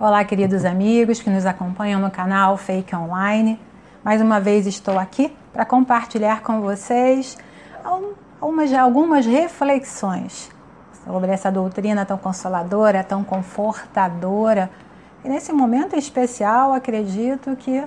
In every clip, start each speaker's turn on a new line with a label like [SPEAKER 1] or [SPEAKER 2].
[SPEAKER 1] Olá, queridos amigos que nos acompanham no canal Fake Online. Mais uma vez estou aqui para compartilhar com vocês algumas, algumas reflexões sobre essa doutrina tão consoladora, tão confortadora. E nesse momento especial, acredito que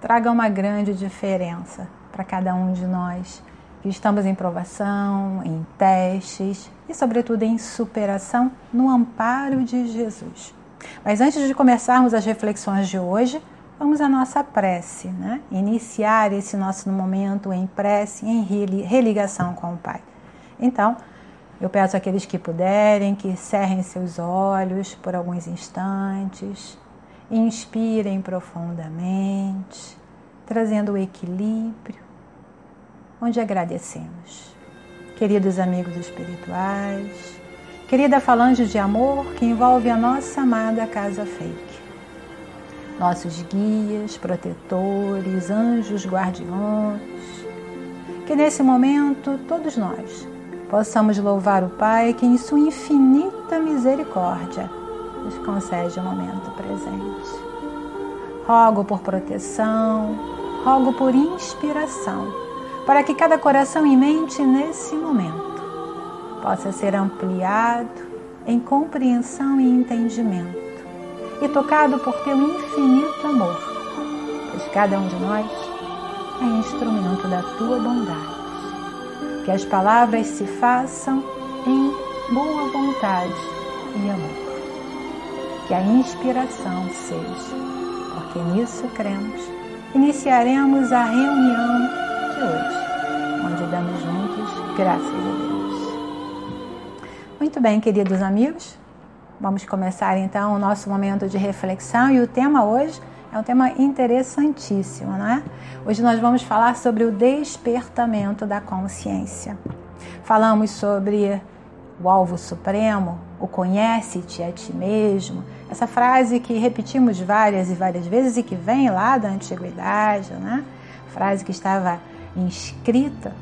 [SPEAKER 1] traga uma grande diferença para cada um de nós que estamos em provação, em testes e, sobretudo, em superação no amparo de Jesus. Mas antes de começarmos as reflexões de hoje, vamos à nossa prece, né? Iniciar esse nosso momento em prece, em religação com o Pai. Então, eu peço àqueles que puderem que cerrem seus olhos por alguns instantes, inspirem profundamente, trazendo o equilíbrio onde agradecemos. Queridos amigos espirituais, querida falange de amor que envolve a nossa amada Casa Fake, nossos guias, protetores, anjos guardiões, que nesse momento todos nós possamos louvar o Pai que, em sua infinita misericórdia, nos concede o momento presente. Rogo por proteção, rogo por inspiração para que cada coração e mente nesse momento possa ser ampliado em compreensão e entendimento e tocado por teu infinito amor, pois cada um de nós é instrumento da tua bondade. Que as palavras se façam em boa vontade e amor. Que a inspiração seja, porque nisso cremos, iniciaremos a reunião hoje, onde damos juntos graças a Deus. Muito bem, queridos amigos, vamos começar então o nosso momento de reflexão e o tema hoje é um tema interessantíssimo, não é? Hoje nós vamos falar sobre o despertamento da consciência. Falamos sobre o alvo supremo, o conhece-te a ti mesmo, essa frase que repetimos várias e várias vezes e que vem lá da antiguidade, né? Frase que estava inscrita,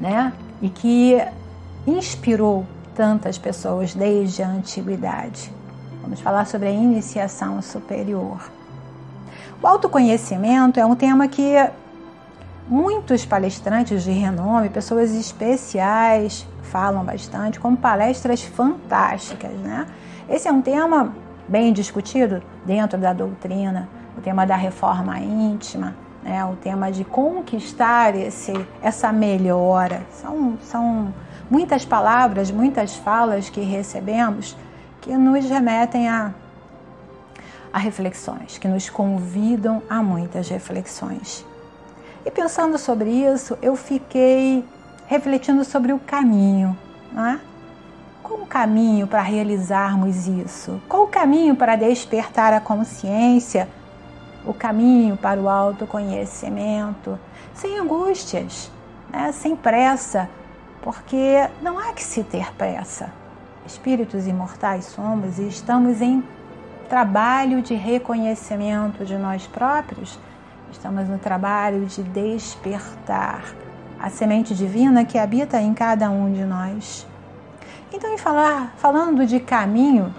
[SPEAKER 1] né? E que inspirou tantas pessoas desde a antiguidade. Vamos falar sobre a iniciação superior. O autoconhecimento é um tema que muitos palestrantes de renome, pessoas especiais, falam bastante, como palestras fantásticas, né? Esse é um tema bem discutido dentro da doutrina, o tema da reforma íntima, né, o tema de conquistar esse, essa melhora. São, são muitas palavras, muitas falas que recebemos que nos remetem a, a reflexões, que nos convidam a muitas reflexões. E pensando sobre isso, eu fiquei refletindo sobre o caminho. Não é? Qual o caminho para realizarmos isso? Qual o caminho para despertar a consciência o caminho para o autoconhecimento, sem angústias, né? sem pressa, porque não há que se ter pressa. Espíritos imortais somos e estamos em trabalho de reconhecimento de nós próprios, estamos no trabalho de despertar a semente divina que habita em cada um de nós. Então, em falar, falando de caminho,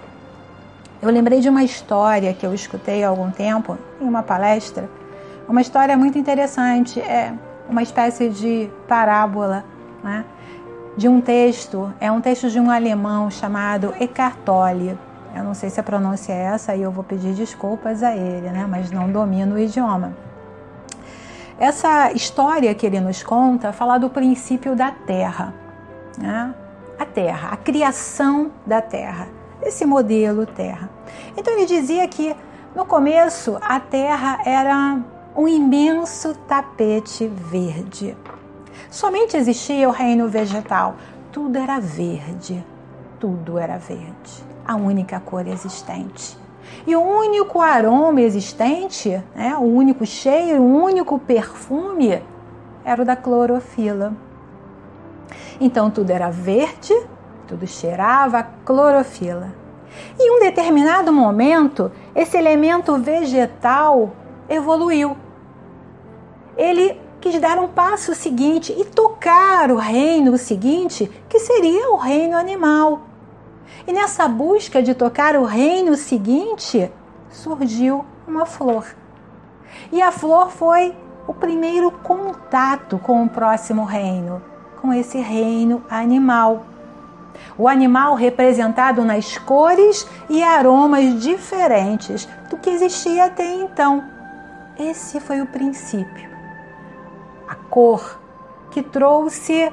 [SPEAKER 1] eu lembrei de uma história que eu escutei há algum tempo em uma palestra, uma história muito interessante, é uma espécie de parábola, né? De um texto, é um texto de um alemão chamado Eckhart Tolle. Eu não sei se a pronúncia é essa e eu vou pedir desculpas a ele, né? mas não domino o idioma. Essa história que ele nos conta fala do princípio da Terra, né? a Terra, a criação da Terra esse modelo Terra. Então ele dizia que no começo a Terra era um imenso tapete verde. Somente existia o reino vegetal. Tudo era verde. Tudo era verde. A única cor existente. E o único aroma existente, né, o único cheiro, o único perfume era o da clorofila. Então tudo era verde, tudo cheirava clorofila. Em um determinado momento, esse elemento vegetal evoluiu. Ele quis dar um passo seguinte e tocar o reino seguinte, que seria o reino animal. E nessa busca de tocar o reino seguinte, surgiu uma flor. E a flor foi o primeiro contato com o próximo reino, com esse reino animal. O animal representado nas cores e aromas diferentes do que existia até então. Esse foi o princípio. A cor que trouxe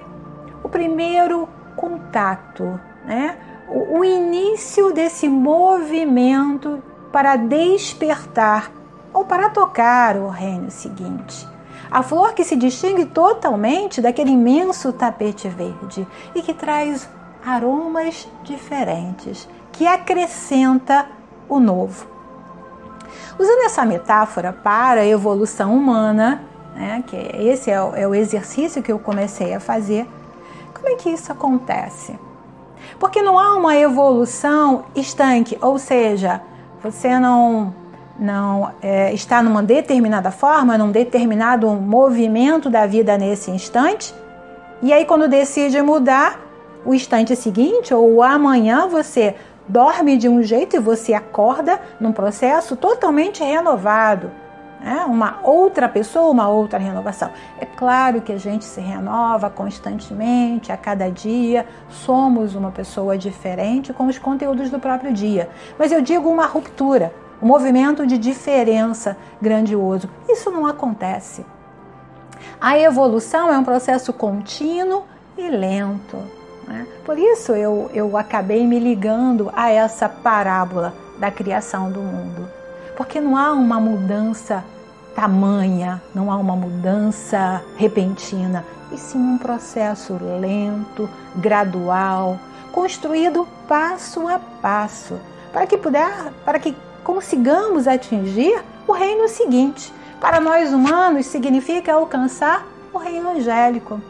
[SPEAKER 1] o primeiro contato, né? o, o início desse movimento para despertar ou para tocar o reino seguinte. A flor que se distingue totalmente daquele imenso tapete verde e que traz aromas diferentes, que acrescenta o novo. Usando essa metáfora para a evolução humana, né, que esse é o, é o exercício que eu comecei a fazer, como é que isso acontece? Porque não há uma evolução estanque, ou seja, você não não é, está numa determinada forma, num determinado movimento da vida nesse instante, e aí quando decide mudar, o instante seguinte ou amanhã você dorme de um jeito e você acorda num processo totalmente renovado né? uma outra pessoa, uma outra renovação. É claro que a gente se renova constantemente, a cada dia, somos uma pessoa diferente com os conteúdos do próprio dia. Mas eu digo uma ruptura, um movimento de diferença grandioso. Isso não acontece. A evolução é um processo contínuo e lento. Né? Por isso eu, eu acabei me ligando a essa parábola da criação do mundo. Porque não há uma mudança tamanha, não há uma mudança repentina, e sim um processo lento, gradual, construído passo a passo, para que puder, para que consigamos atingir o reino seguinte. Para nós humanos significa alcançar o reino angélico.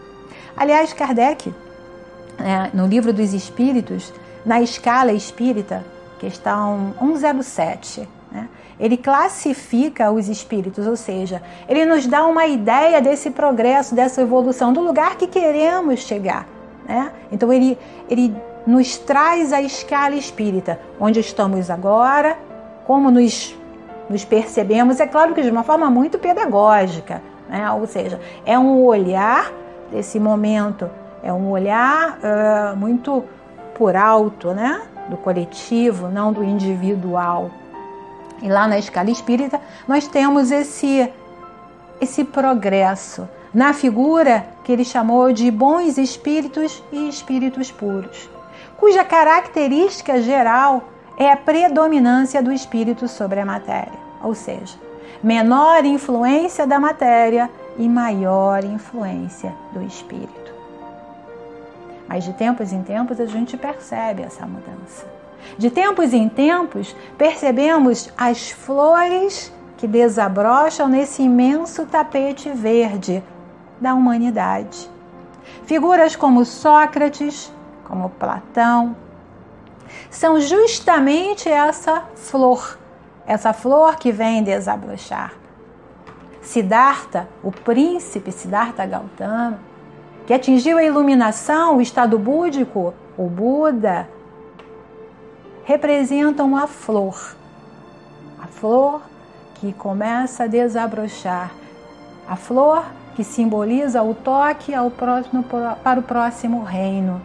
[SPEAKER 1] Aliás, Kardec, é, no livro dos Espíritos, na escala espírita, questão 107, né? Ele classifica os espíritos, ou seja, ele nos dá uma ideia desse progresso, dessa evolução, do lugar que queremos chegar. Né? Então, ele, ele nos traz a escala espírita, onde estamos agora, como nos, nos percebemos, é claro que de uma forma muito pedagógica, né? ou seja, é um olhar desse momento, é um olhar uh, muito por alto, né? do coletivo, não do individual. E lá na escala espírita, nós temos esse, esse progresso na figura que ele chamou de bons espíritos e espíritos puros, cuja característica geral é a predominância do espírito sobre a matéria, ou seja, menor influência da matéria e maior influência do espírito. Mas de tempos em tempos a gente percebe essa mudança. De tempos em tempos, percebemos as flores que desabrocham nesse imenso tapete verde da humanidade. Figuras como Sócrates, como Platão, são justamente essa flor, essa flor que vem desabrochar. Siddhartha, o príncipe Siddhartha Gautama, que atingiu a iluminação, o estado búdico, o Buda, representam a flor. A flor que começa a desabrochar. A flor que simboliza o toque ao próximo, para o próximo reino.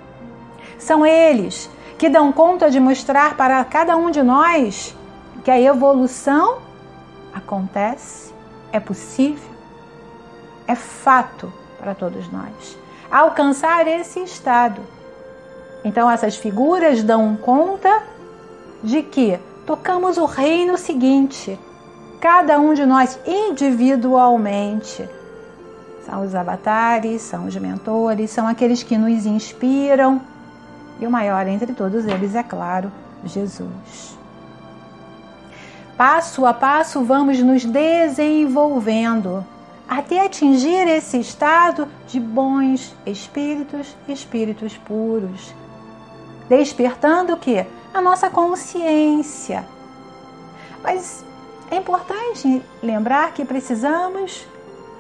[SPEAKER 1] São eles que dão conta de mostrar para cada um de nós que a evolução acontece, é possível, é fato para todos nós. Alcançar esse estado. Então, essas figuras dão conta de que tocamos o reino seguinte, cada um de nós individualmente. São os avatares, são os mentores, são aqueles que nos inspiram. E o maior entre todos eles, é claro, Jesus. Passo a passo vamos nos desenvolvendo até atingir esse estado de bons espíritos, espíritos puros, despertando o que? A nossa consciência. Mas é importante lembrar que precisamos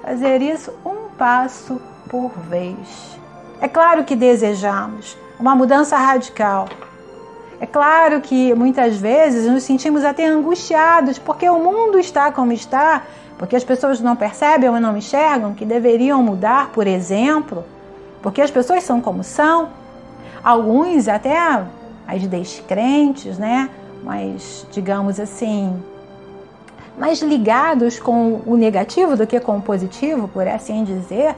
[SPEAKER 1] fazer isso um passo por vez. É claro que desejamos uma mudança radical, É claro que muitas vezes nos sentimos até angustiados porque o mundo está como está, porque as pessoas não percebem ou não enxergam que deveriam mudar, por exemplo, porque as pessoas são como são. Alguns até as descrentes, né? Mas digamos assim, mais ligados com o negativo do que com o positivo, por assim dizer,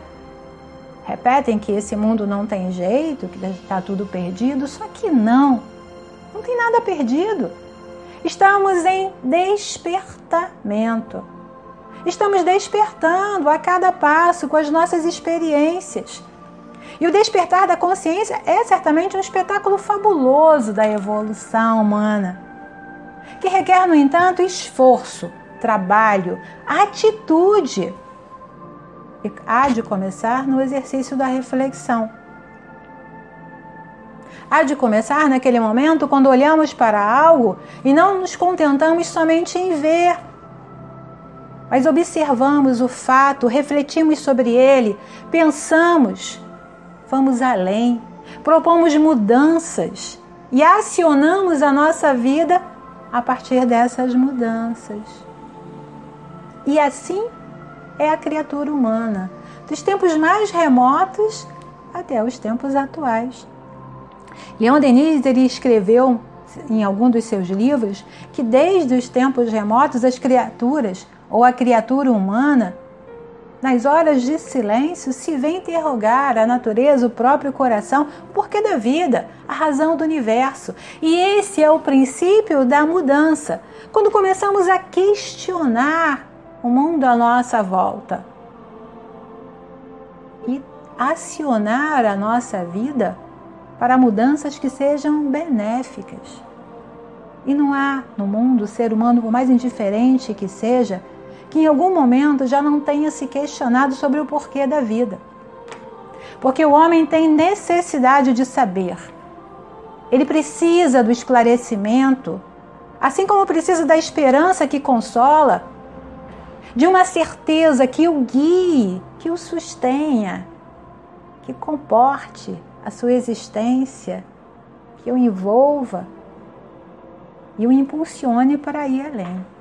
[SPEAKER 1] repetem que esse mundo não tem jeito, que está tudo perdido, só que não. Não tem nada perdido. Estamos em despertamento. Estamos despertando a cada passo com as nossas experiências. E o despertar da consciência é certamente um espetáculo fabuloso da evolução humana, que requer, no entanto, esforço, trabalho, atitude. E há de começar no exercício da reflexão há de começar naquele momento quando olhamos para algo e não nos contentamos somente em ver, mas observamos o fato, refletimos sobre ele, pensamos, vamos além, propomos mudanças e acionamos a nossa vida a partir dessas mudanças. E assim é a criatura humana, dos tempos mais remotos até os tempos atuais. Leon Denis ele escreveu em algum dos seus livros que desde os tempos remotos as criaturas ou a criatura humana nas horas de silêncio se vê interrogar a natureza, o próprio coração, o porquê da vida, a razão do universo. E esse é o princípio da mudança. Quando começamos a questionar o mundo à nossa volta e acionar a nossa vida para mudanças que sejam benéficas. E não há no mundo ser humano, por mais indiferente que seja, que em algum momento já não tenha se questionado sobre o porquê da vida. Porque o homem tem necessidade de saber. Ele precisa do esclarecimento, assim como precisa da esperança que consola, de uma certeza que o guie, que o sustenha, que comporte a sua existência, que o envolva e o impulsione para ir além.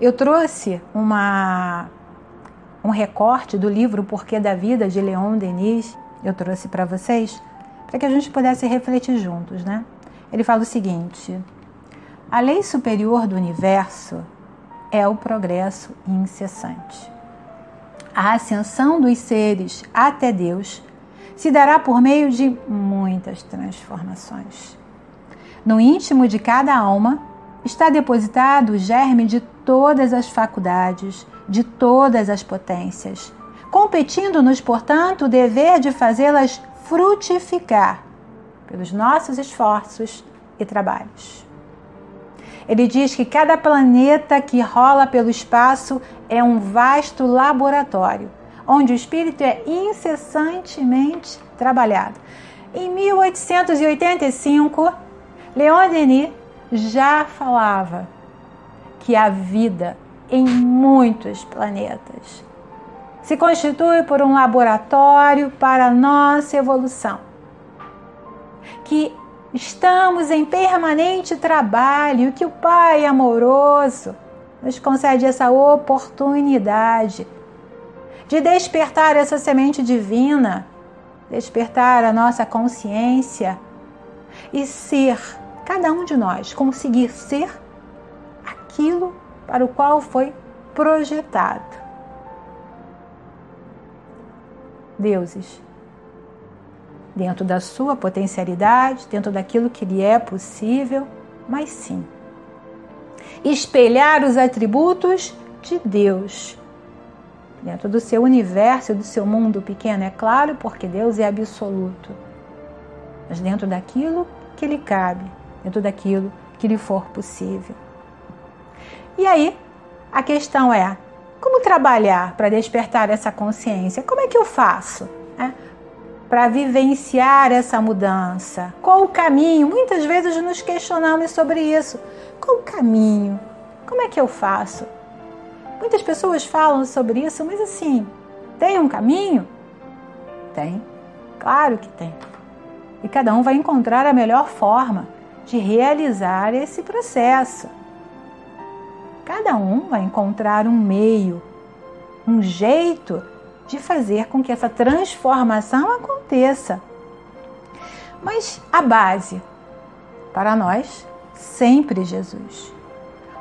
[SPEAKER 1] Eu trouxe uma, um recorte do livro Porquê da Vida de Leon Denis, eu trouxe para vocês, para que a gente pudesse refletir juntos, né? Ele fala o seguinte: a lei superior do universo é o progresso incessante. A ascensão dos seres até Deus se dará por meio de muitas transformações. No íntimo de cada alma está depositado o germe de todas as faculdades, de todas as potências, competindo-nos, portanto, o dever de fazê-las frutificar pelos nossos esforços e trabalhos. Ele diz que cada planeta que rola pelo espaço é um vasto laboratório onde o espírito é incessantemente trabalhado. Em 1885, Leon Denis já falava que a vida em muitos planetas se constitui por um laboratório para a nossa evolução. Que estamos em permanente trabalho, que o Pai amoroso nos concede essa oportunidade de despertar essa semente divina, despertar a nossa consciência e ser, cada um de nós, conseguir ser aquilo para o qual foi projetado. Deuses, dentro da sua potencialidade, dentro daquilo que lhe é possível, mas sim espelhar os atributos de Deus dentro do seu universo, do seu mundo pequeno, é claro, porque Deus é absoluto, mas dentro daquilo que lhe cabe, dentro daquilo que lhe for possível. E aí, a questão é: como trabalhar para despertar essa consciência? Como é que eu faço? Né? Para vivenciar essa mudança? Qual o caminho? Muitas vezes nos questionamos sobre isso. Qual o caminho? Como é que eu faço? Muitas pessoas falam sobre isso, mas assim, tem um caminho? Tem, claro que tem. E cada um vai encontrar a melhor forma de realizar esse processo. Cada um vai encontrar um meio, um jeito de fazer com que essa transformação aconteça. Mas a base, para nós, sempre Jesus.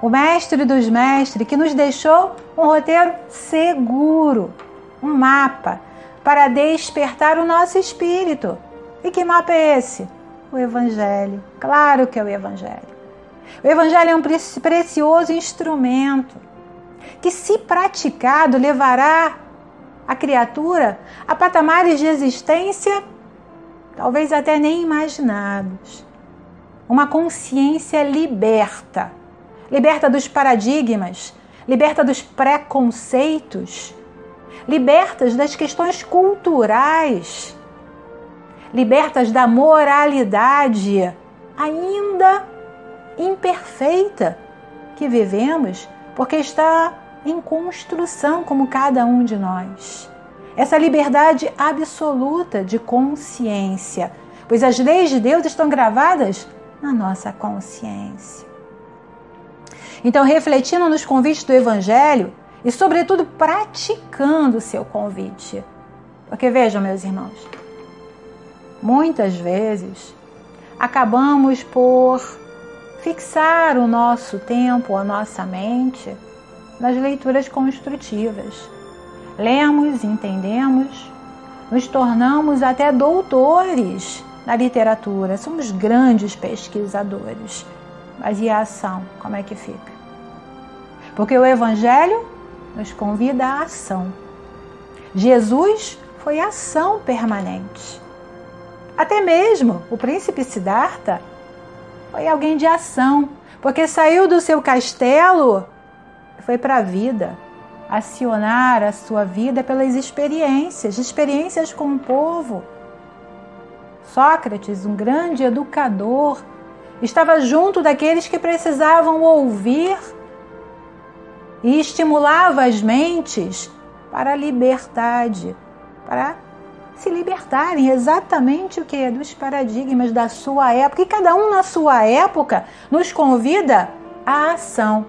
[SPEAKER 1] O Mestre dos Mestres que nos deixou um roteiro seguro, um mapa para despertar o nosso espírito. E que mapa é esse? O Evangelho. Claro que é o Evangelho. O Evangelho é um precioso instrumento que, se praticado, levará a criatura a patamares de existência talvez até nem imaginados. Uma consciência liberta liberta dos paradigmas, liberta dos preconceitos, libertas das questões culturais, libertas da moralidade ainda imperfeita que vivemos, porque está em construção como cada um de nós. Essa liberdade absoluta de consciência, pois as leis de Deus estão gravadas na nossa consciência. Então, refletindo nos convites do Evangelho e, sobretudo, praticando o seu convite. Porque vejam, meus irmãos, muitas vezes acabamos por fixar o nosso tempo, a nossa mente nas leituras construtivas. Lemos, entendemos, nos tornamos até doutores na literatura, somos grandes pesquisadores. Mas e a ação? Como é que fica? Porque o Evangelho nos convida à ação. Jesus foi ação permanente. Até mesmo o príncipe Siddhartha foi alguém de ação, porque saiu do seu castelo e foi para a vida, acionar a sua vida pelas experiências, experiências com o povo. Sócrates, um grande educador, estava junto daqueles que precisavam ouvir e estimulava as mentes para a liberdade, para se libertarem exatamente o que dos paradigmas da sua época. E cada um na sua época nos convida à ação.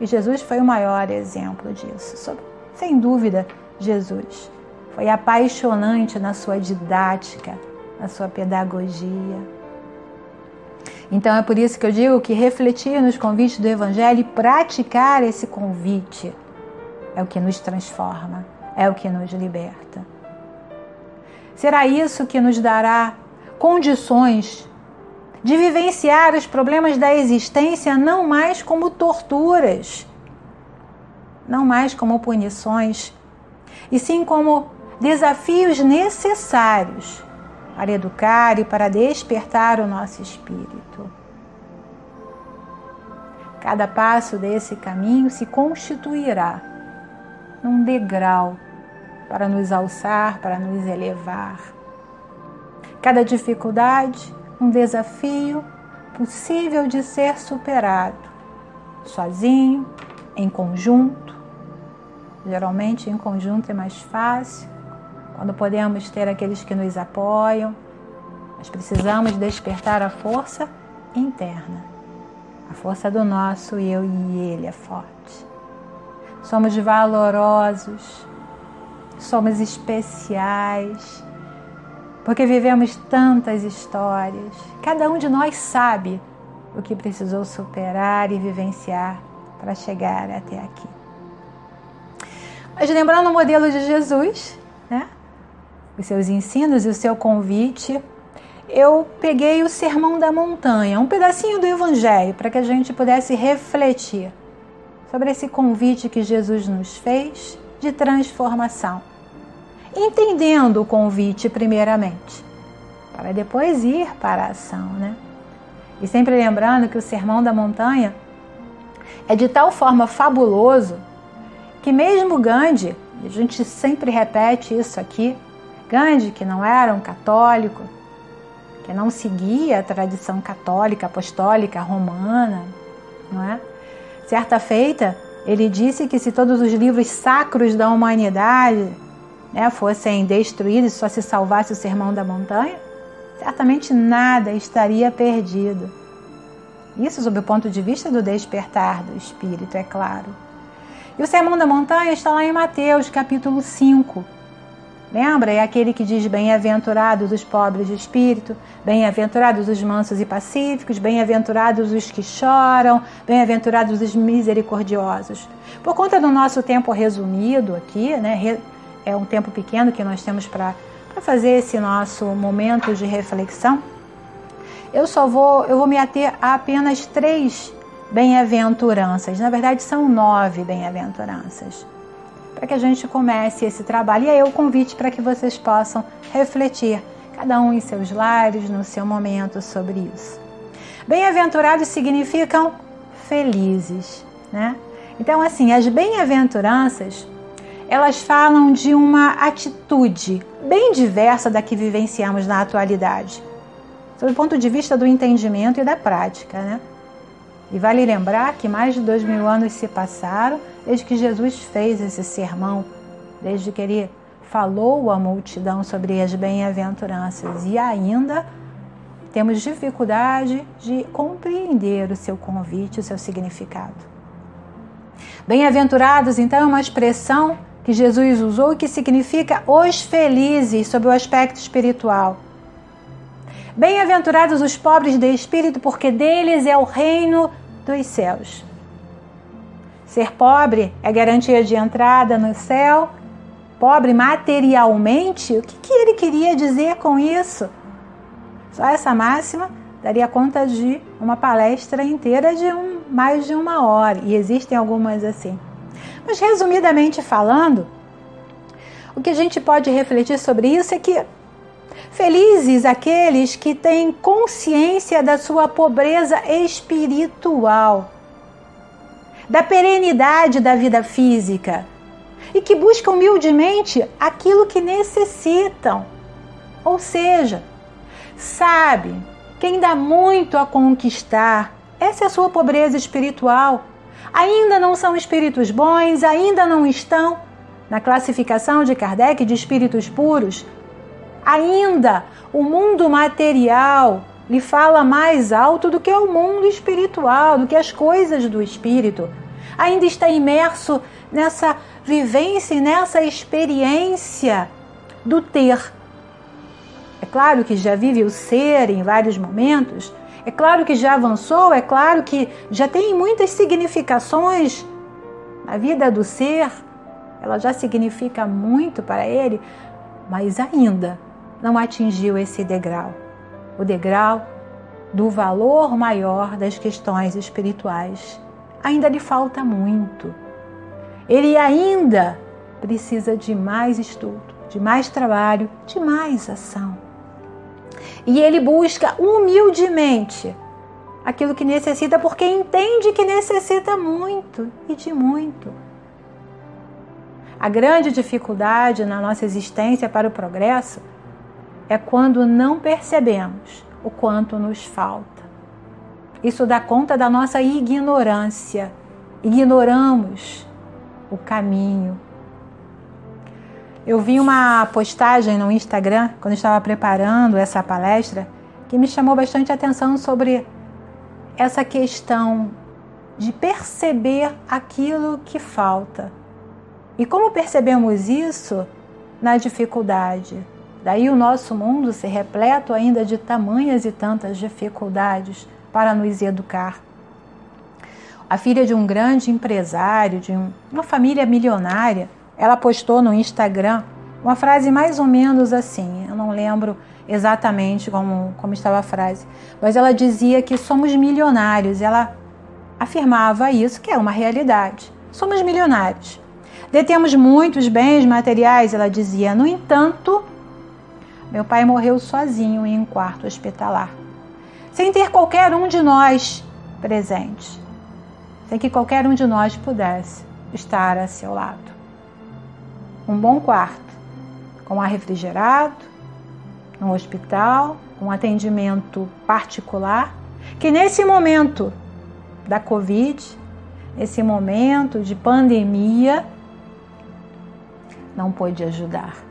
[SPEAKER 1] E Jesus foi o maior exemplo disso. Sem dúvida, Jesus foi apaixonante na sua didática, na sua pedagogia. Então é por isso que eu digo que refletir nos convites do Evangelho e praticar esse convite é o que nos transforma, é o que nos liberta. Será isso que nos dará condições de vivenciar os problemas da existência não mais como torturas, não mais como punições, e sim como desafios necessários para educar e para despertar o nosso espírito. Cada passo desse caminho se constituirá num degrau para nos alçar, para nos elevar. Cada dificuldade, um desafio possível de ser superado, sozinho, em conjunto. Geralmente, em conjunto é mais fácil, quando podemos ter aqueles que nos apoiam, nós precisamos despertar a força interna, a força do nosso eu e ele é forte. Somos valorosos, somos especiais, porque vivemos tantas histórias. Cada um de nós sabe o que precisou superar e vivenciar para chegar até aqui. Mas lembrando o modelo de Jesus, né? os seus ensinos e o seu convite, eu peguei o Sermão da Montanha, um pedacinho do Evangelho, para que a gente pudesse refletir sobre esse convite que Jesus nos fez de transformação. Entendendo o convite, primeiramente, para depois ir para a ação, né? E sempre lembrando que o Sermão da Montanha é de tal forma fabuloso que, mesmo Gandhi, a gente sempre repete isso aqui, Gandhi, que não era um católico, que não seguia a tradição católica, apostólica, romana, não é? Certa feita, ele disse que se todos os livros sacros da humanidade né, fossem destruídos, só se salvasse o Sermão da Montanha, certamente nada estaria perdido. Isso sob o ponto de vista do despertar do espírito, é claro. E o Sermão da Montanha está lá em Mateus, capítulo 5. Lembra? É aquele que diz: Bem-aventurados os pobres de espírito, bem-aventurados os mansos e pacíficos, bem-aventurados os que choram, bem-aventurados os misericordiosos. Por conta do nosso tempo resumido aqui, né? É um tempo pequeno que nós temos para fazer esse nosso momento de reflexão. Eu só vou, eu vou me ater a apenas três bem-aventuranças. Na verdade, são nove bem-aventuranças. Para que a gente comece esse trabalho. E aí o convite para que vocês possam refletir, cada um em seus lares, no seu momento, sobre isso. Bem-aventurados significam felizes, né? Então, assim, as bem-aventuranças, elas falam de uma atitude bem diversa da que vivenciamos na atualidade sob o ponto de vista do entendimento e da prática. Né? E vale lembrar que mais de dois mil anos se passaram desde que Jesus fez esse sermão, desde que ele falou à multidão sobre as bem-aventuranças e ainda temos dificuldade de compreender o seu convite, o seu significado. Bem-aventurados, então, é uma expressão que Jesus usou e que significa os felizes sob o aspecto espiritual. Bem-aventurados os pobres de espírito, porque deles é o reino dos céus. Ser pobre é garantia de entrada no céu. Pobre materialmente, o que, que ele queria dizer com isso? Só essa máxima daria conta de uma palestra inteira de um, mais de uma hora, e existem algumas assim. Mas, resumidamente falando, o que a gente pode refletir sobre isso é que Felizes aqueles que têm consciência da sua pobreza espiritual, da perenidade da vida física e que buscam humildemente aquilo que necessitam. Ou seja, sabe que ainda há muito a conquistar. Essa é a sua pobreza espiritual. Ainda não são espíritos bons, ainda não estão na classificação de Kardec de espíritos puros, Ainda o mundo material lhe fala mais alto do que o mundo espiritual, do que as coisas do espírito. Ainda está imerso nessa vivência e nessa experiência do ter. É claro que já vive o ser em vários momentos, é claro que já avançou, é claro que já tem muitas significações na vida do ser, ela já significa muito para ele, mas ainda não atingiu esse degrau, o degrau do valor maior das questões espirituais. Ainda lhe falta muito. Ele ainda precisa de mais estudo, de mais trabalho, de mais ação. E ele busca humildemente aquilo que necessita, porque entende que necessita muito e de muito. A grande dificuldade na nossa existência para o progresso é quando não percebemos o quanto nos falta. Isso dá conta da nossa ignorância. Ignoramos o caminho. Eu vi uma postagem no Instagram, quando estava preparando essa palestra, que me chamou bastante atenção sobre essa questão de perceber aquilo que falta. E como percebemos isso na dificuldade? Daí o nosso mundo se repleto ainda de tamanhas e tantas dificuldades para nos educar. A filha de um grande empresário, de uma família milionária, ela postou no Instagram uma frase mais ou menos assim, eu não lembro exatamente como, como estava a frase, mas ela dizia que somos milionários, ela afirmava isso, que é uma realidade. Somos milionários. Detemos muitos bens materiais, ela dizia, no entanto, meu pai morreu sozinho em um quarto hospitalar, sem ter qualquer um de nós presente, sem que qualquer um de nós pudesse estar a seu lado. Um bom quarto, com ar refrigerado, no hospital, um atendimento particular, que nesse momento da Covid, nesse momento de pandemia, não pôde ajudar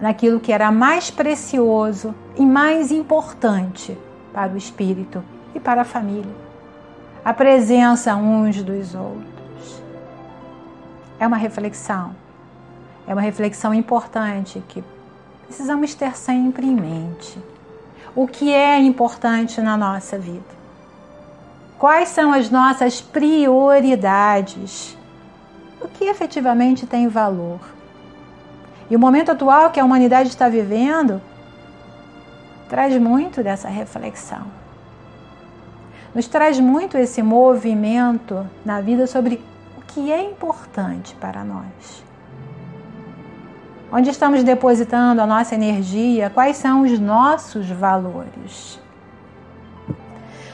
[SPEAKER 1] naquilo que era mais precioso e mais importante para o espírito e para a família. A presença uns dos outros. É uma reflexão. É uma reflexão importante que precisamos ter sempre em mente. O que é importante na nossa vida? Quais são as nossas prioridades? O que efetivamente tem valor? E o momento atual que a humanidade está vivendo traz muito dessa reflexão. Nos traz muito esse movimento na vida sobre o que é importante para nós. Onde estamos depositando a nossa energia? Quais são os nossos valores?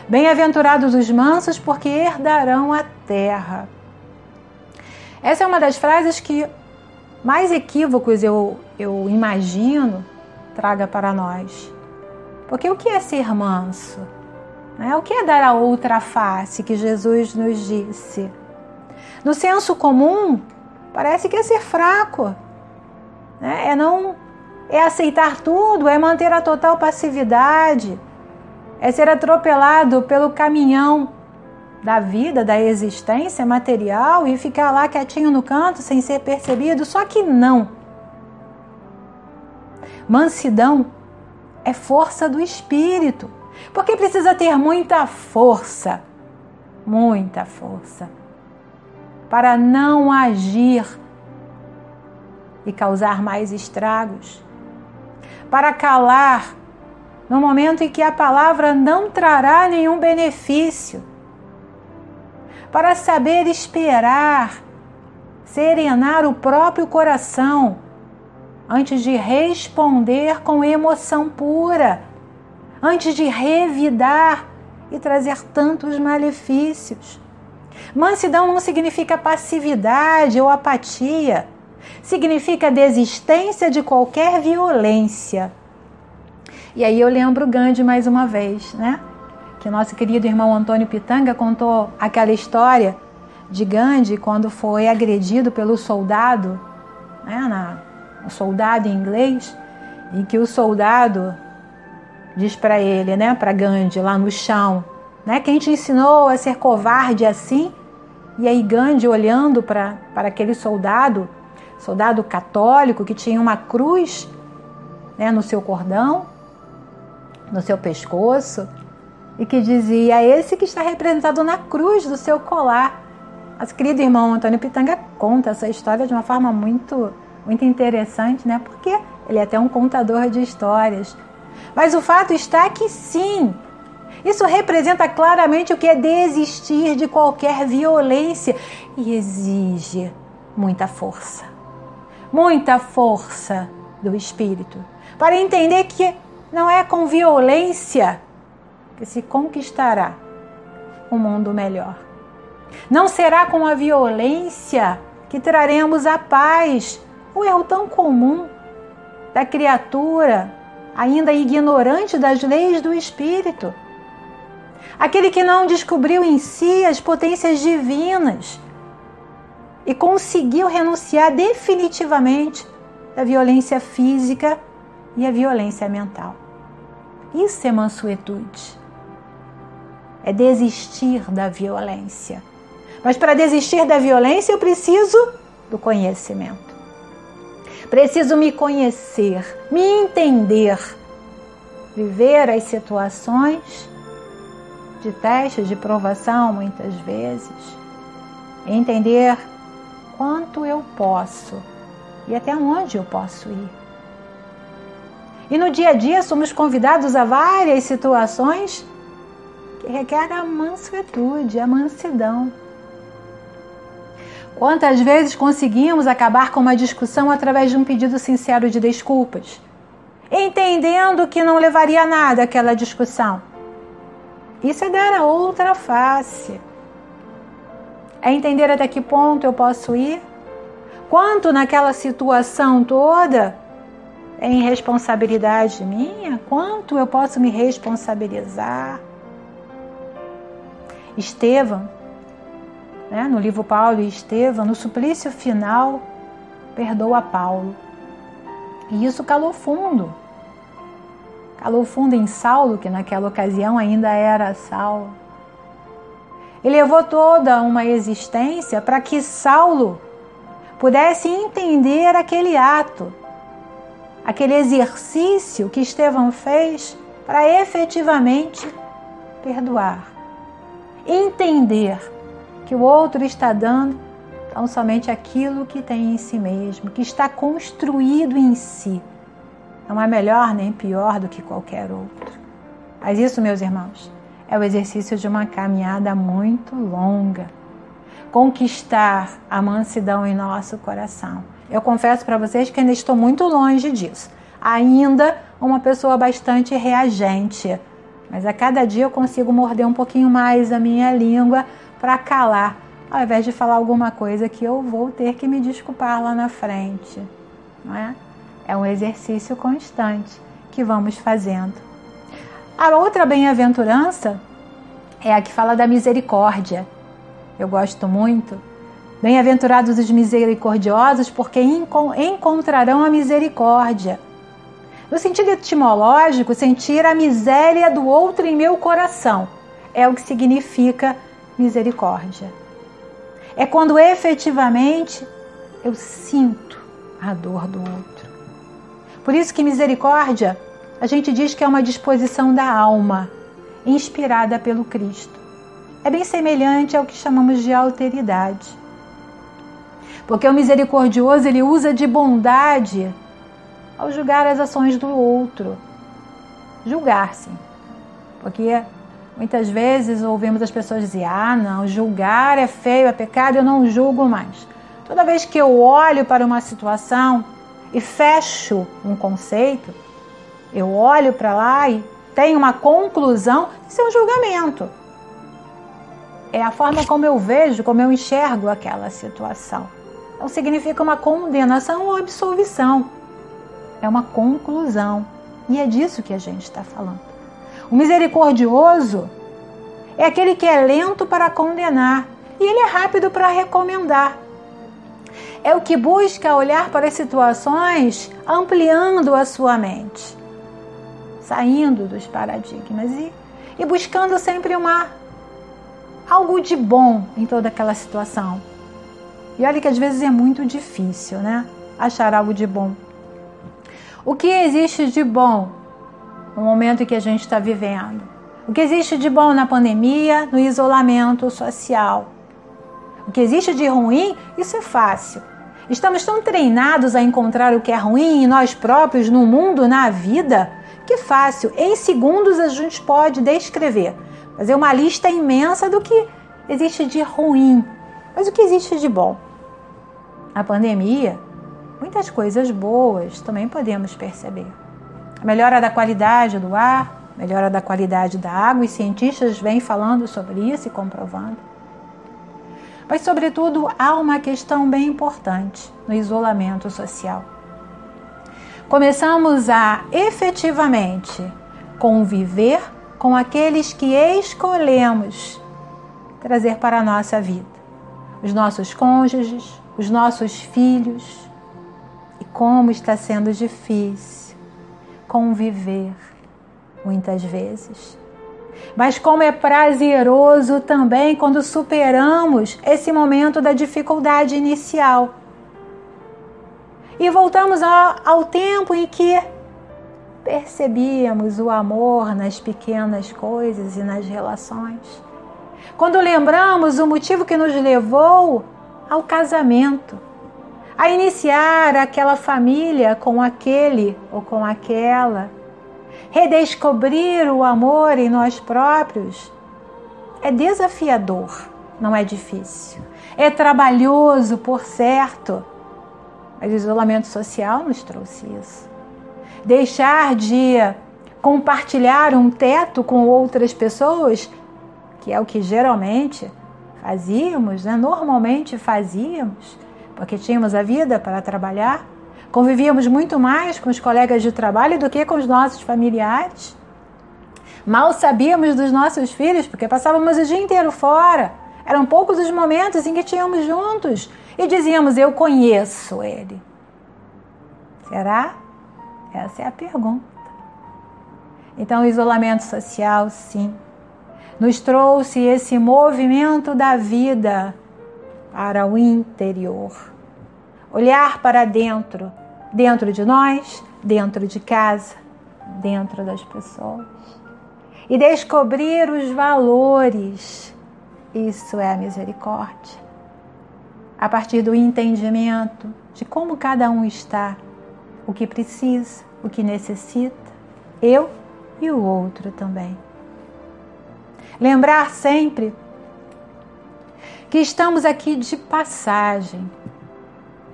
[SPEAKER 1] Bem-aventurados os mansos, porque herdarão a terra. Essa é uma das frases que mais equívocos eu, eu imagino traga para nós. Porque o que é ser manso? Né? O que é dar a outra face que Jesus nos disse? No senso comum, parece que é ser fraco. Né? É não é aceitar tudo, é manter a total passividade é ser atropelado pelo caminhão da vida, da existência material e ficar lá quietinho no canto sem ser percebido. Só que não. Mansidão é força do espírito, porque precisa ter muita força, muita força, para não agir e causar mais estragos, para calar no momento em que a palavra não trará nenhum benefício. Para saber esperar, serenar o próprio coração antes de responder com emoção pura, antes de revidar e trazer tantos malefícios. Mansidão não significa passividade ou apatia, significa desistência de qualquer violência e aí eu lembro Gandhi mais uma vez, né? Que nosso querido irmão Antônio Pitanga contou aquela história de Gandhi quando foi agredido pelo soldado, né? Na, o soldado em inglês, em que o soldado diz para ele, né? Para Gandhi lá no chão, né? Quem te ensinou a ser covarde assim? E aí Gandhi olhando para aquele soldado, soldado católico que tinha uma cruz né, no seu cordão, no seu pescoço e que dizia: Esse que está representado na cruz do seu colar. Nosso querido irmão Antônio Pitanga conta essa história de uma forma muito, muito interessante, né? Porque ele é até um contador de histórias. Mas o fato está que sim, isso representa claramente o que é desistir de qualquer violência e exige muita força. Muita força do espírito para entender que não é com violência se conquistará um mundo melhor. Não será com a violência que traremos a paz, o erro tão comum da criatura, ainda ignorante das leis do espírito. Aquele que não descobriu em si as potências divinas e conseguiu renunciar definitivamente da violência física e a violência mental. Isso é mansuetude. É desistir da violência. Mas para desistir da violência eu preciso do conhecimento. Preciso me conhecer, me entender, viver as situações de teste, de provação, muitas vezes, entender quanto eu posso e até onde eu posso ir. E no dia a dia somos convidados a várias situações que requerem a mansuetude, a mansidão. Quantas vezes conseguimos acabar com uma discussão através de um pedido sincero de desculpas, entendendo que não levaria a nada aquela discussão? Isso é dar a outra face. É entender até que ponto eu posso ir, quanto naquela situação toda é irresponsabilidade minha? Quanto eu posso me responsabilizar? Estevão, né, no livro Paulo e Estevão, no suplício final, perdoa Paulo. E isso calou fundo. Calou fundo em Saulo, que naquela ocasião ainda era Saulo. E levou toda uma existência para que Saulo pudesse entender aquele ato, aquele exercício que Estevão fez para efetivamente perdoar. Entender que o outro está dando tão somente aquilo que tem em si mesmo, que está construído em si. Não é melhor nem pior do que qualquer outro. Mas isso, meus irmãos, é o exercício de uma caminhada muito longa. Conquistar a mansidão em nosso coração. Eu confesso para vocês que ainda estou muito longe disso. Ainda uma pessoa bastante reagente. Mas a cada dia eu consigo morder um pouquinho mais a minha língua para calar, ao invés de falar alguma coisa que eu vou ter que me desculpar lá na frente. Não é? É um exercício constante que vamos fazendo. A outra bem-aventurança é a que fala da misericórdia. Eu gosto muito. Bem-aventurados os misericordiosos, porque encontrarão a misericórdia. No sentido etimológico, sentir a miséria do outro em meu coração é o que significa misericórdia. É quando efetivamente eu sinto a dor do outro. Por isso que misericórdia, a gente diz que é uma disposição da alma, inspirada pelo Cristo. É bem semelhante ao que chamamos de alteridade. Porque o misericordioso ele usa de bondade ao julgar as ações do outro. Julgar, sim. Porque muitas vezes ouvimos as pessoas dizer: ah, não, julgar é feio, é pecado, eu não julgo mais. Toda vez que eu olho para uma situação e fecho um conceito, eu olho para lá e tenho uma conclusão, isso é um julgamento. É a forma como eu vejo, como eu enxergo aquela situação. Não significa uma condenação ou absolvição. É uma conclusão. E é disso que a gente está falando. O misericordioso é aquele que é lento para condenar e ele é rápido para recomendar é o que busca olhar para as situações ampliando a sua mente, saindo dos paradigmas e, e buscando sempre uma algo de bom em toda aquela situação. E olha que às vezes é muito difícil, né? Achar algo de bom. O que existe de bom no momento que a gente está vivendo? O que existe de bom na pandemia, no isolamento social? O que existe de ruim, isso é fácil. Estamos tão treinados a encontrar o que é ruim em nós próprios, no mundo, na vida, que fácil, em segundos a gente pode descrever, fazer uma lista imensa do que existe de ruim, mas o que existe de bom. A pandemia, muitas coisas boas também podemos perceber. A melhora da qualidade do ar, melhora da qualidade da água, e cientistas vêm falando sobre isso e comprovando. Mas, sobretudo, há uma questão bem importante no isolamento social. Começamos a efetivamente conviver com aqueles que escolhemos trazer para a nossa vida. Os nossos cônjuges, os nossos filhos. Como está sendo difícil conviver muitas vezes mas como é prazeroso também quando superamos esse momento da dificuldade inicial. E voltamos ao, ao tempo em que percebíamos o amor nas pequenas coisas e nas relações. Quando lembramos o motivo que nos levou ao casamento, a iniciar aquela família com aquele ou com aquela redescobrir o amor em nós próprios é desafiador, não é difícil. É trabalhoso, por certo, mas o isolamento social nos trouxe isso. Deixar de compartilhar um teto com outras pessoas, que é o que geralmente fazíamos, né? normalmente fazíamos, porque tínhamos a vida para trabalhar, Convivíamos muito mais com os colegas de trabalho do que com os nossos familiares. Mal sabíamos dos nossos filhos porque passávamos o dia inteiro fora. Eram poucos os momentos em que tínhamos juntos e dizíamos: Eu conheço ele. Será? Essa é a pergunta. Então, o isolamento social, sim, nos trouxe esse movimento da vida para o interior. Olhar para dentro, dentro de nós, dentro de casa, dentro das pessoas. E descobrir os valores. Isso é a misericórdia. A partir do entendimento de como cada um está, o que precisa, o que necessita, eu e o outro também. Lembrar sempre que estamos aqui de passagem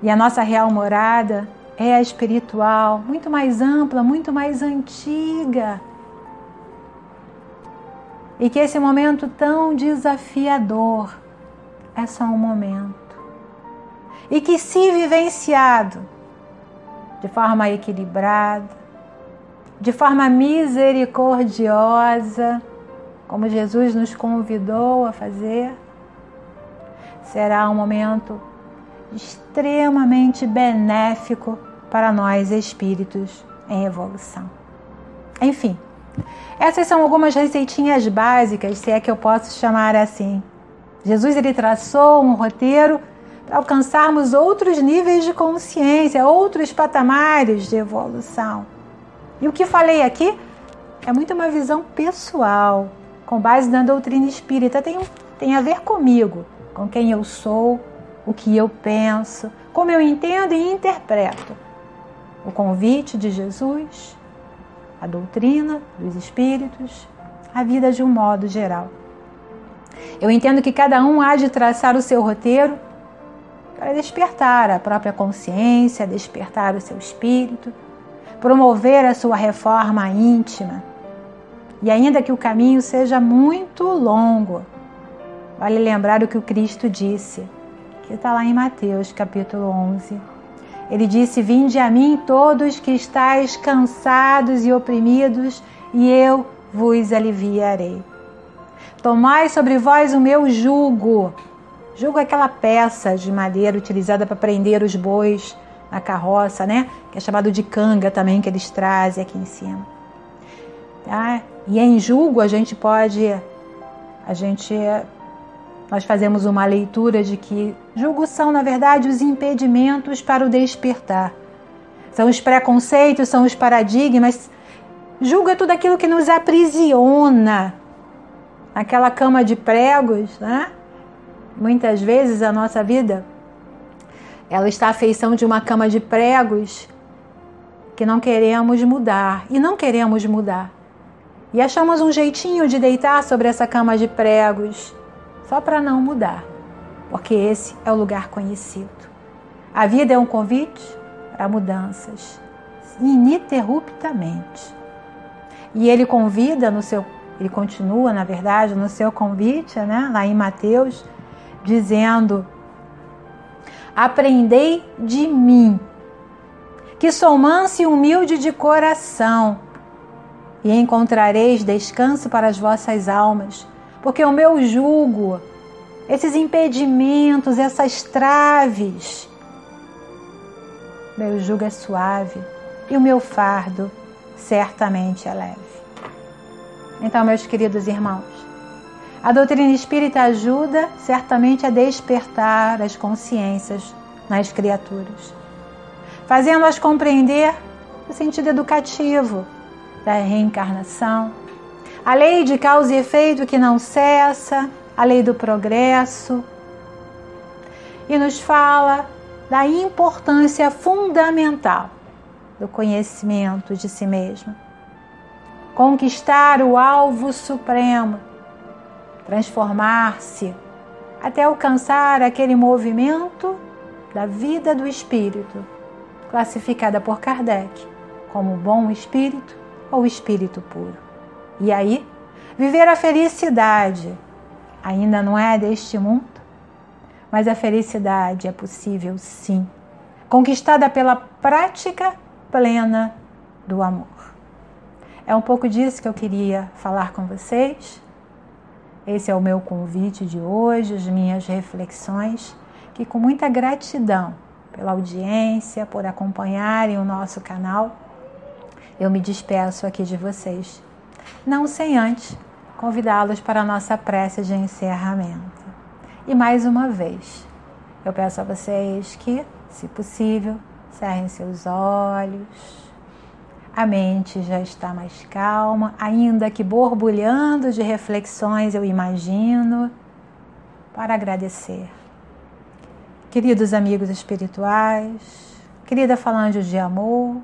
[SPEAKER 1] e a nossa real morada é a espiritual, muito mais ampla, muito mais antiga. E que esse momento tão desafiador é só um momento. E que, se vivenciado de forma equilibrada, de forma misericordiosa, como Jesus nos convidou a fazer, será um momento extremamente benéfico para nós espíritos em evolução. Enfim, essas são algumas receitinhas básicas, se é que eu posso chamar assim. Jesus ele traçou um roteiro para alcançarmos outros níveis de consciência, outros patamares de evolução. E o que falei aqui é muito uma visão pessoal, com base na doutrina espírita, tem, tem a ver comigo, com quem eu sou, o que eu penso, como eu entendo e interpreto o convite de Jesus, a doutrina dos espíritos, a vida de um modo geral. Eu entendo que cada um há de traçar o seu roteiro para despertar a própria consciência, despertar o seu espírito, promover a sua reforma íntima. E ainda que o caminho seja muito longo, vale lembrar o que o Cristo disse, que está lá em Mateus capítulo 11 ele disse: Vinde a mim todos que estáis cansados e oprimidos, e eu vos aliviarei. Tomai sobre vós o meu jugo. Jugo é aquela peça de madeira utilizada para prender os bois na carroça, né? Que é chamado de canga também, que eles trazem aqui em cima. Tá? E em jugo a gente pode, a gente nós fazemos uma leitura de que julgo são, na verdade, os impedimentos para o despertar. São os preconceitos, são os paradigmas. Julgo é tudo aquilo que nos aprisiona. Aquela cama de pregos, né? Muitas vezes a nossa vida ela está à feição de uma cama de pregos que não queremos mudar e não queremos mudar. E achamos um jeitinho de deitar sobre essa cama de pregos só para não mudar, porque esse é o lugar conhecido. A vida é um convite para mudanças, ininterruptamente. E ele convida no seu, ele continua, na verdade, no seu convite, né, lá em Mateus, dizendo: Aprendei de mim, que sou manso e humilde de coração, e encontrareis descanso para as vossas almas porque o meu jugo, esses impedimentos, essas traves, meu jugo é suave e o meu fardo certamente é leve. Então, meus queridos irmãos, a doutrina espírita ajuda certamente a despertar as consciências nas criaturas, fazendo-as compreender o sentido educativo da reencarnação a lei de causa e efeito que não cessa, a lei do progresso, e nos fala da importância fundamental do conhecimento de si mesmo. Conquistar o alvo supremo, transformar-se até alcançar aquele movimento da vida do espírito, classificada por Kardec como bom espírito ou espírito puro. E aí, viver a felicidade ainda não é deste mundo, mas a felicidade é possível sim, conquistada pela prática plena do amor. É um pouco disso que eu queria falar com vocês. Esse é o meu convite de hoje, as minhas reflexões, que com muita gratidão pela audiência, por acompanharem o nosso canal, eu me despeço aqui de vocês, não sem antes convidá-los para a nossa prece de encerramento. E mais uma vez, eu peço a vocês que, se possível, cerrem seus olhos. A mente já está mais calma, ainda que borbulhando de reflexões, eu imagino, para agradecer. Queridos amigos espirituais, querida falange de amor,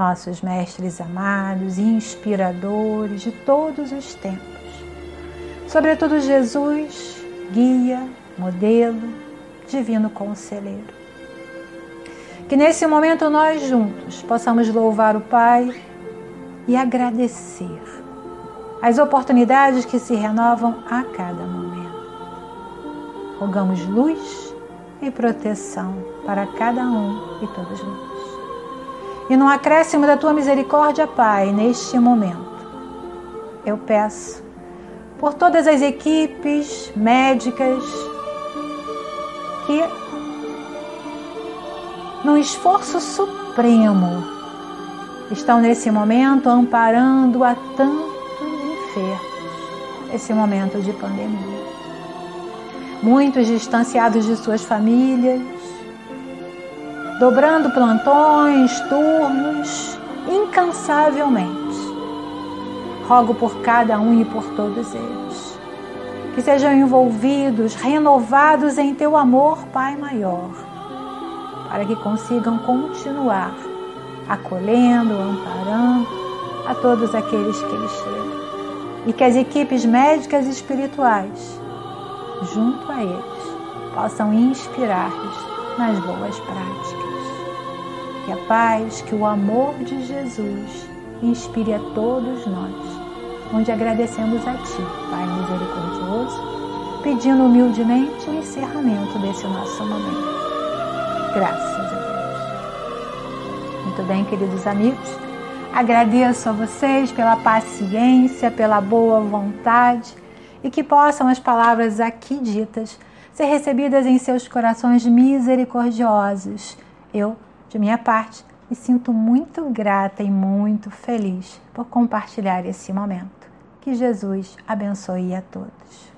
[SPEAKER 1] nossos mestres amados e inspiradores de todos os tempos. Sobretudo Jesus, guia, modelo, divino conselheiro. Que nesse momento nós juntos possamos louvar o Pai e agradecer as oportunidades que se renovam a cada momento. Rogamos luz e proteção para cada um e todos nós. E no acréscimo da tua misericórdia, Pai, neste momento, eu peço por todas as equipes médicas que, num esforço supremo, estão nesse momento amparando a tantos enfermos, esse momento de pandemia. Muitos distanciados de suas famílias, dobrando plantões, turnos, incansavelmente. Rogo por cada um e por todos eles, que sejam envolvidos, renovados em teu amor, Pai maior, para que consigam continuar acolhendo, amparando a todos aqueles que eles chegam. E que as equipes médicas e espirituais junto a eles, possam inspirar-lhes nas boas práticas. Que a paz, que o amor de Jesus inspire a todos nós, onde agradecemos a Ti, Pai misericordioso, pedindo humildemente o encerramento desse nosso momento. Graças a Deus. Muito bem, queridos amigos. Agradeço a vocês pela paciência, pela boa vontade e que possam as palavras aqui ditas ser recebidas em seus corações misericordiosos. Eu, de minha parte, me sinto muito grata e muito feliz por compartilhar esse momento. Que Jesus abençoe a todos.